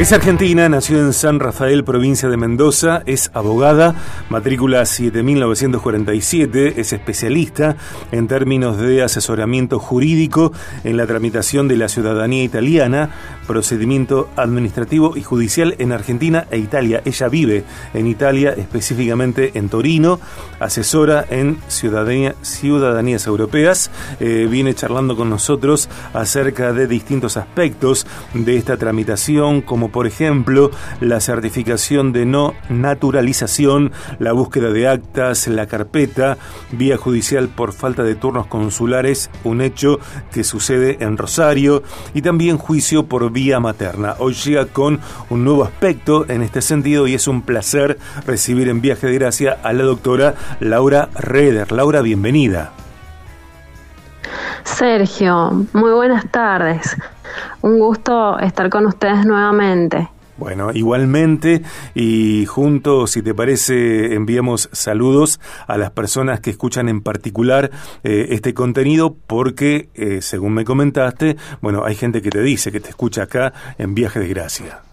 Es argentina, nació en San Rafael, provincia de Mendoza, es abogada, matrícula 7947, es especialista en términos de asesoramiento jurídico en la tramitación de la ciudadanía italiana, procedimiento administrativo y judicial en Argentina e Italia. Ella vive en Italia, específicamente en Torino, asesora en ciudadanía, ciudadanías europeas, eh, viene charlando con nosotros acerca de distintos aspectos de esta tramitación, como por ejemplo, la certificación de no naturalización, la búsqueda de actas, la carpeta, vía judicial por falta de turnos consulares, un hecho que sucede en Rosario, y también juicio por vía materna. Hoy llega con un nuevo aspecto en este sentido y es un placer recibir en viaje de gracia a la doctora Laura Reder. Laura, bienvenida. Sergio, muy buenas tardes. Un gusto estar con ustedes nuevamente. Bueno, igualmente y juntos, si te parece, enviamos saludos a las personas que escuchan en particular eh, este contenido porque, eh, según me comentaste, bueno, hay gente que te dice que te escucha acá en Viaje de Gracia.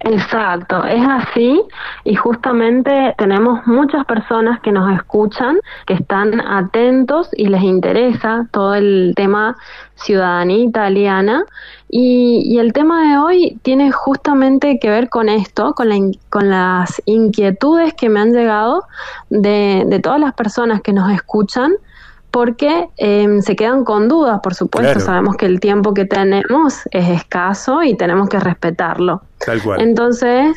Exacto, es así. Y justamente tenemos muchas personas que nos escuchan, que están atentos y les interesa todo el tema ciudadanía italiana. Y, el tema de hoy tiene justamente que ver con esto, con, con las inquietudes que me han llegado de, de todas las personas que nos escuchan porque em, se quedan con dudas, por supuesto. Sabemos que el tiempo que tenemos es escaso y tenemos que respetarlo. Tal cual. Entonces,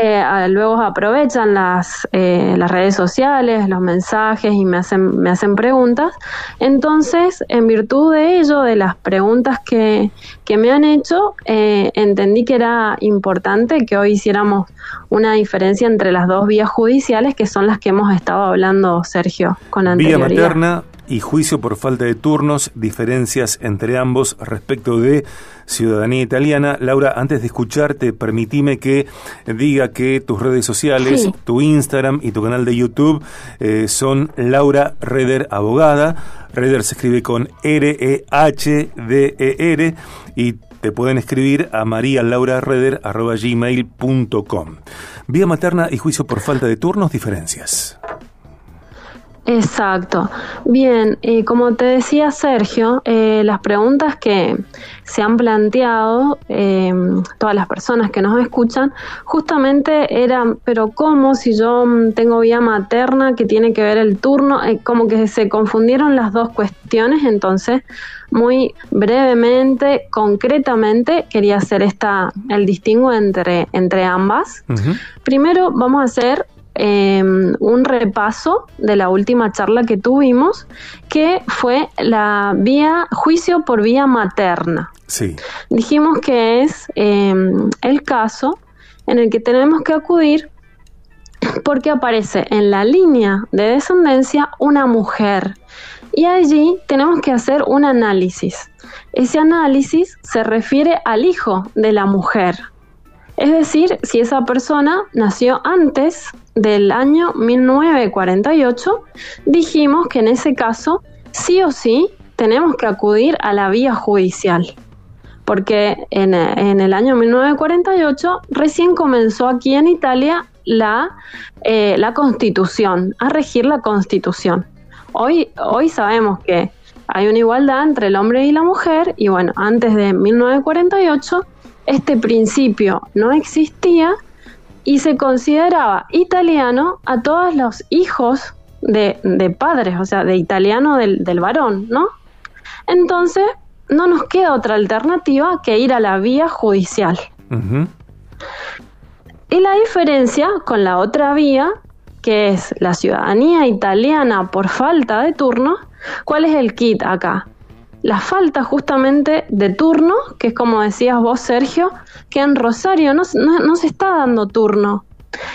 eh, luego aprovechan las, eh, las redes sociales, los mensajes y me hacen, me hacen preguntas. Entonces, en virtud de ello, de las preguntas que, que me han hecho, eh, entendí que era importante que hoy hiciéramos una diferencia entre las dos vías judiciales, que son las que hemos estado hablando, Sergio, con anterioridad. Vía materna y juicio por falta de turnos, diferencias entre ambos respecto de ciudadanía italiana. Laura, antes de escucharte, permitime que diga que tus redes sociales, tu Instagram y tu canal de YouTube eh, son Laura Reder Abogada. Reder se escribe con R-E-H-D-E-R e y te pueden escribir a marialaurareder.gmail.com. Vía materna y juicio por falta de turnos, diferencias. Exacto. Bien, eh, como te decía Sergio, eh, las preguntas que se han planteado eh, todas las personas que nos escuchan justamente eran, pero ¿cómo si yo mm, tengo vía materna que tiene que ver el turno? como que se confundieron las dos cuestiones, entonces muy brevemente, concretamente, quería hacer esta, el distingo entre, entre ambas. Primero vamos a hacer Em, un repaso de la última charla que tuvimos, que fue la vía juicio por vía materna. Sí. Dijimos que es em, el caso en el que tenemos que acudir porque aparece en la línea de descendencia una mujer y allí tenemos que hacer un análisis. Ese análisis se refiere al hijo de la mujer. Es decir, si esa persona nació antes del año 1948, dijimos que en ese caso sí o sí tenemos que acudir a la vía judicial, porque en, el año 1948 recién comenzó aquí en Italia la, eh, la constitución, a regir la constitución. Hoy, hoy sabemos que hay una igualdad entre el hombre y la mujer y bueno, antes de 1948 este principio no existía y se consideraba italiano a todos los hijos de, padres, o sea, de italiano del, varón, ¿no? Entonces, no nos queda otra alternativa que ir a la vía judicial. Y la diferencia con la otra vía, que es la ciudadanía italiana por falta de turno, ¿cuál es el kit acá? La falta justamente de turno, que es como decías vos, Sergio, que en Rosario no, se está dando turno.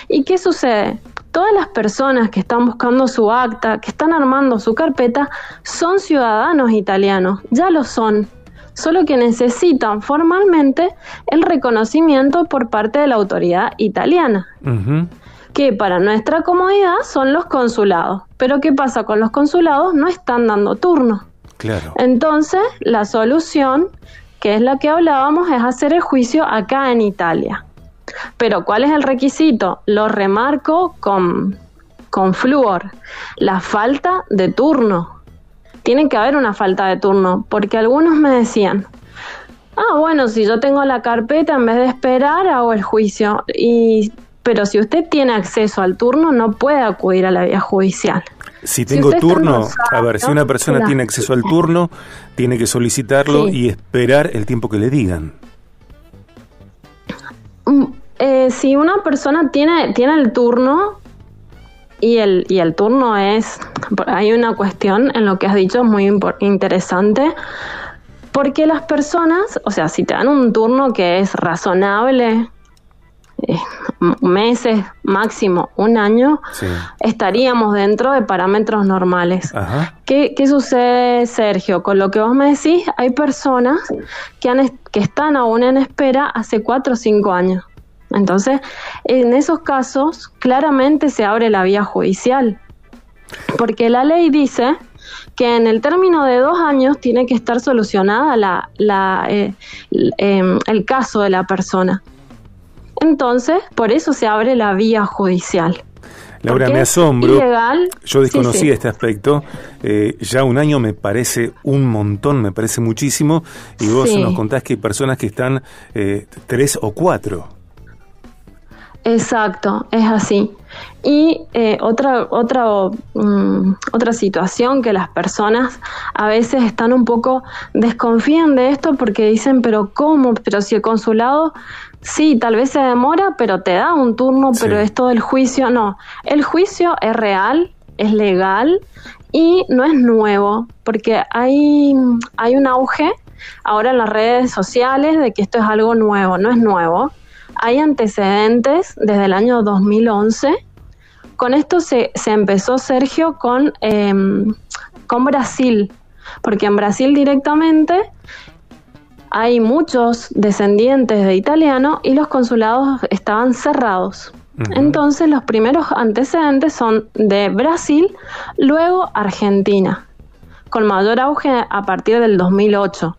¿Y qué sucede? Todas las personas que están buscando su acta, que están armando su carpeta, son ciudadanos italianos, ya lo son, solo que necesitan formalmente el reconocimiento por parte de la autoridad italiana. que para nuestra comodidad son los consulados. Pero ¿qué pasa con los consulados? No están dando turno. Entonces, la solución que es la que hablábamos, es hacer el juicio acá en Italia. Pero ¿cuál es el requisito? Lo remarco con, con flúor. La falta de turno. Tiene que haber una falta de turno, porque algunos me decían, ah, bueno, si yo tengo la carpeta, en vez de esperar, hago el juicio. Y, pero si usted tiene acceso al turno, no puede acudir a la vía judicial. Si tengo turno, a ver, si una persona tiene acceso al turno, tiene que solicitarlo y esperar el tiempo que le digan. Mm, eh, si una persona tiene, tiene el turno y el, y el turno es, hay una cuestión en lo que has dicho muy interesante, porque las personas, o sea, si te dan un turno que es razonable, eh, meses, máximo un año, estaríamos dentro de parámetros normales. ¿Qué, ¿Qué, sucede, Sergio? Con lo que vos me decís, hay personas que, han, que están aún en espera hace cuatro o cinco años. Entonces, en esos casos, claramente se abre la vía judicial, porque la ley dice que en el término de dos años tiene que estar solucionada la, la, eh, em, el caso de la persona. Entonces, por eso se abre la vía judicial. Laura, me asombro. Yo desconocía este aspecto. Eh, ya un año me parece un montón, me parece muchísimo. Y vos nos contás que hay personas que están eh, tres o cuatro. Exacto, es así. Y eh, otra, otra, mm, otra situación que las personas a veces están un poco desconfían de esto porque dicen, pero ¿cómo? Pero si el consulado, sí, tal vez se demora, pero te da un turno, pero es todo el juicio. No, el juicio es real, es legal y no es nuevo, porque hay, hay un auge ahora en las redes sociales de que esto es algo nuevo, no es nuevo hay antecedentes desde el año 2011. Con esto se, empezó, Sergio, con, em, con Brasil, porque en Brasil directamente hay muchos descendientes de italiano y los consulados estaban cerrados. Entonces los primeros antecedentes son de Brasil, luego Argentina, con mayor auge a partir del 2008.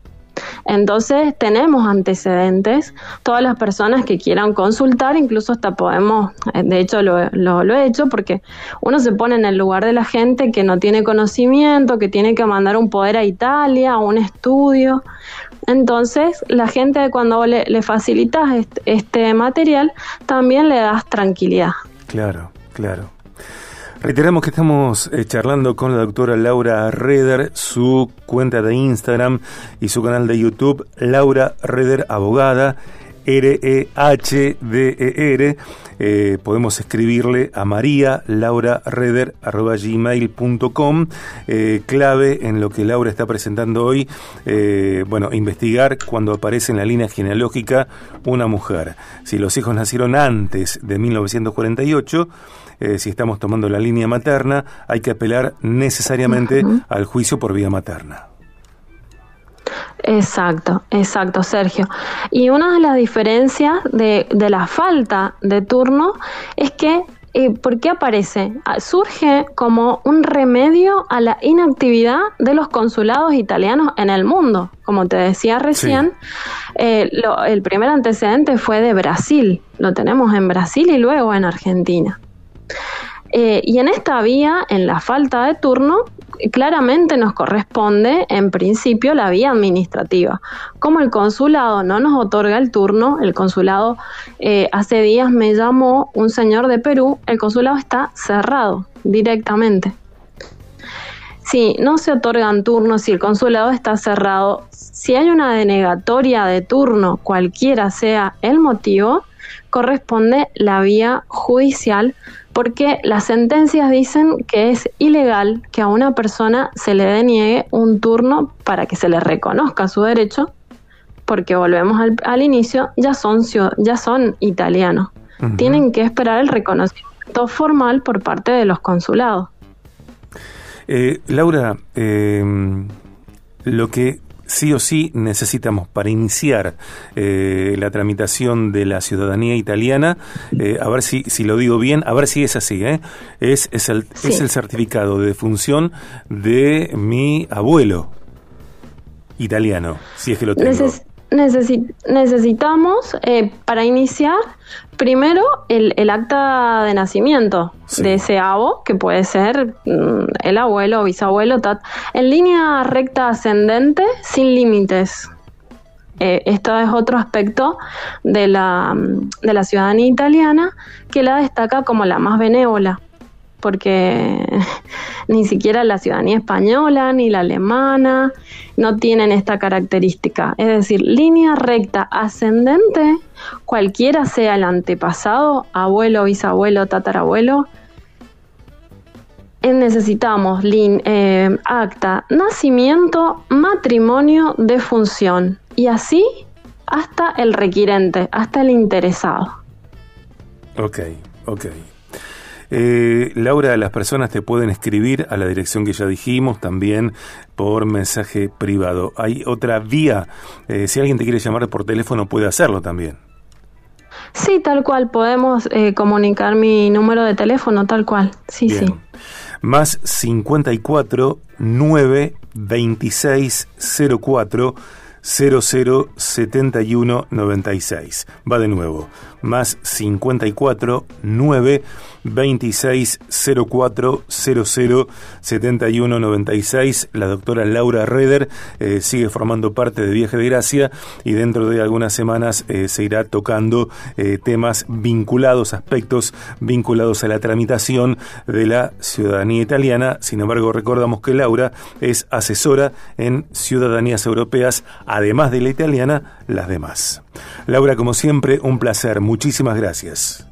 Entonces tenemos antecedentes, todas las personas que quieran consultar, incluso hasta podemos, eh, de hecho lo, lo, he hecho porque uno se pone en el lugar de la gente que no tiene conocimiento, que tiene que mandar un poder a Italia, o un estudio. Entonces, la gente cuando le, le facilitas este material, también le das tranquilidad. Claro, claro. Reiteramos que estamos eh, charlando con la doctora Laura Reder, su cuenta de Instagram y su canal de YouTube, Laura Reder Abogada. R-E-H-D-E-R. Eh, podemos escribirle a María Laura Reder gmail.com. Eh, clave en lo que Laura está presentando hoy, bueno, investigar cuando aparece en la línea genealógica una mujer. Si los hijos nacieron antes de 1948, eh, si estamos tomando la línea materna, hay que apelar necesariamente al juicio por vía materna. Exacto, exacto, Sergio. Y una de las diferencias de, la falta de turno es que eh, ¿por qué aparece? Ah, surge como un remedio a la inactividad de los consulados italianos en el mundo. Como te decía recién, eh, el primer antecedente fue de Brasil. Lo tenemos en Brasil y luego en Argentina. Eh, y en esta vía, en la falta de turno, claramente nos corresponde, en principio, la vía administrativa. Como el consulado no nos otorga el turno, el consulado eh, hace días me llamó un señor de Perú, el consulado está cerrado directamente. Si no se otorgan turnos, si el consulado está cerrado, si hay una denegatoria de turno, cualquiera sea el motivo, corresponde la vía judicial porque las sentencias dicen que es ilegal que a una persona se le deniegue un turno para que se le reconozca su derecho, porque volvemos al, inicio, ya son, ya son italianos. Tienen que esperar el reconocimiento formal por parte de los consulados. Eh, Laura, eh, lo que sí o sí necesitamos para iniciar eh, la tramitación de la ciudadanía italiana, eh, a ver si, si lo digo bien, a ver si es así, ¿eh? es, es, el, es el certificado de defunción de mi abuelo italiano, si es que lo tengo. Necesitamos, eh, para iniciar, primero el, acta de nacimiento de ese abo, que puede ser mm, el abuelo bisabuelo, en línea recta ascendente, sin límites. Eh, esto es otro aspecto de la, de la ciudadanía italiana que la destaca como la más benévola porque ni siquiera la ciudadanía española ni la alemana no tienen esta característica. Es decir, línea recta ascendente, cualquiera sea el antepasado, abuelo, bisabuelo, tatarabuelo, necesitamos eh, acta, nacimiento, matrimonio, defunción y así hasta el requirente, hasta el interesado. Ok, ok. Eh, Laura, las personas te pueden escribir a la dirección que ya dijimos, también por mensaje privado. Hay otra vía, eh, si alguien te quiere llamar por teléfono puede hacerlo también. Sí, tal cual, podemos eh, comunicar mi número de teléfono, tal cual, sí, sí. Más 54 9 26 04 007196. Va de nuevo. Más 54 9 26 04 00 71 96. La doctora Laura Reder eh, sigue formando parte de Viaje de Gracia y dentro de algunas semanas eh, se irá tocando eh, temas vinculados, aspectos vinculados a la tramitación de la ciudadanía italiana. Sin embargo, recordamos que Laura es asesora en ciudadanías europeas además de la italiana, las demás. Laura, como siempre, un placer. Muchísimas gracias.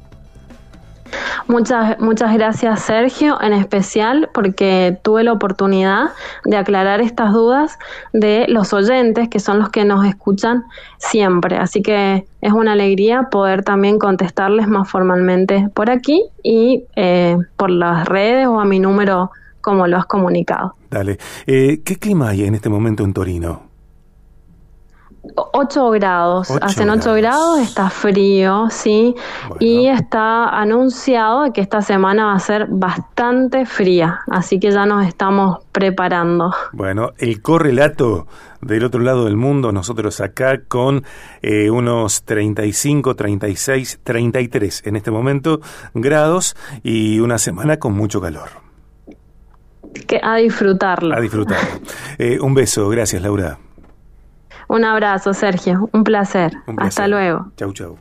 Muchas, muchas gracias Sergio, en especial porque tuve la oportunidad de aclarar estas dudas de los oyentes, que son los que nos escuchan siempre. Así que es una alegría poder también contestarles más formalmente por aquí y eh, por las redes o a mi número como lo has comunicado. Dale. Eh, ¿Qué clima hay en este momento en Torino? 8 grados, hacen 8 grados, está frío, sí, y está anunciado que esta semana va a ser bastante fría, así que ya nos estamos preparando. Bueno, el correlato del otro lado del mundo, nosotros acá con eh, unos 35, 36, 33 en este momento grados y una semana con mucho calor. Que a disfrutarlo. A disfrutarlo. Eh, un beso, gracias Laura. Un abrazo, Sergio. Un placer. Hasta luego. Chau, chau.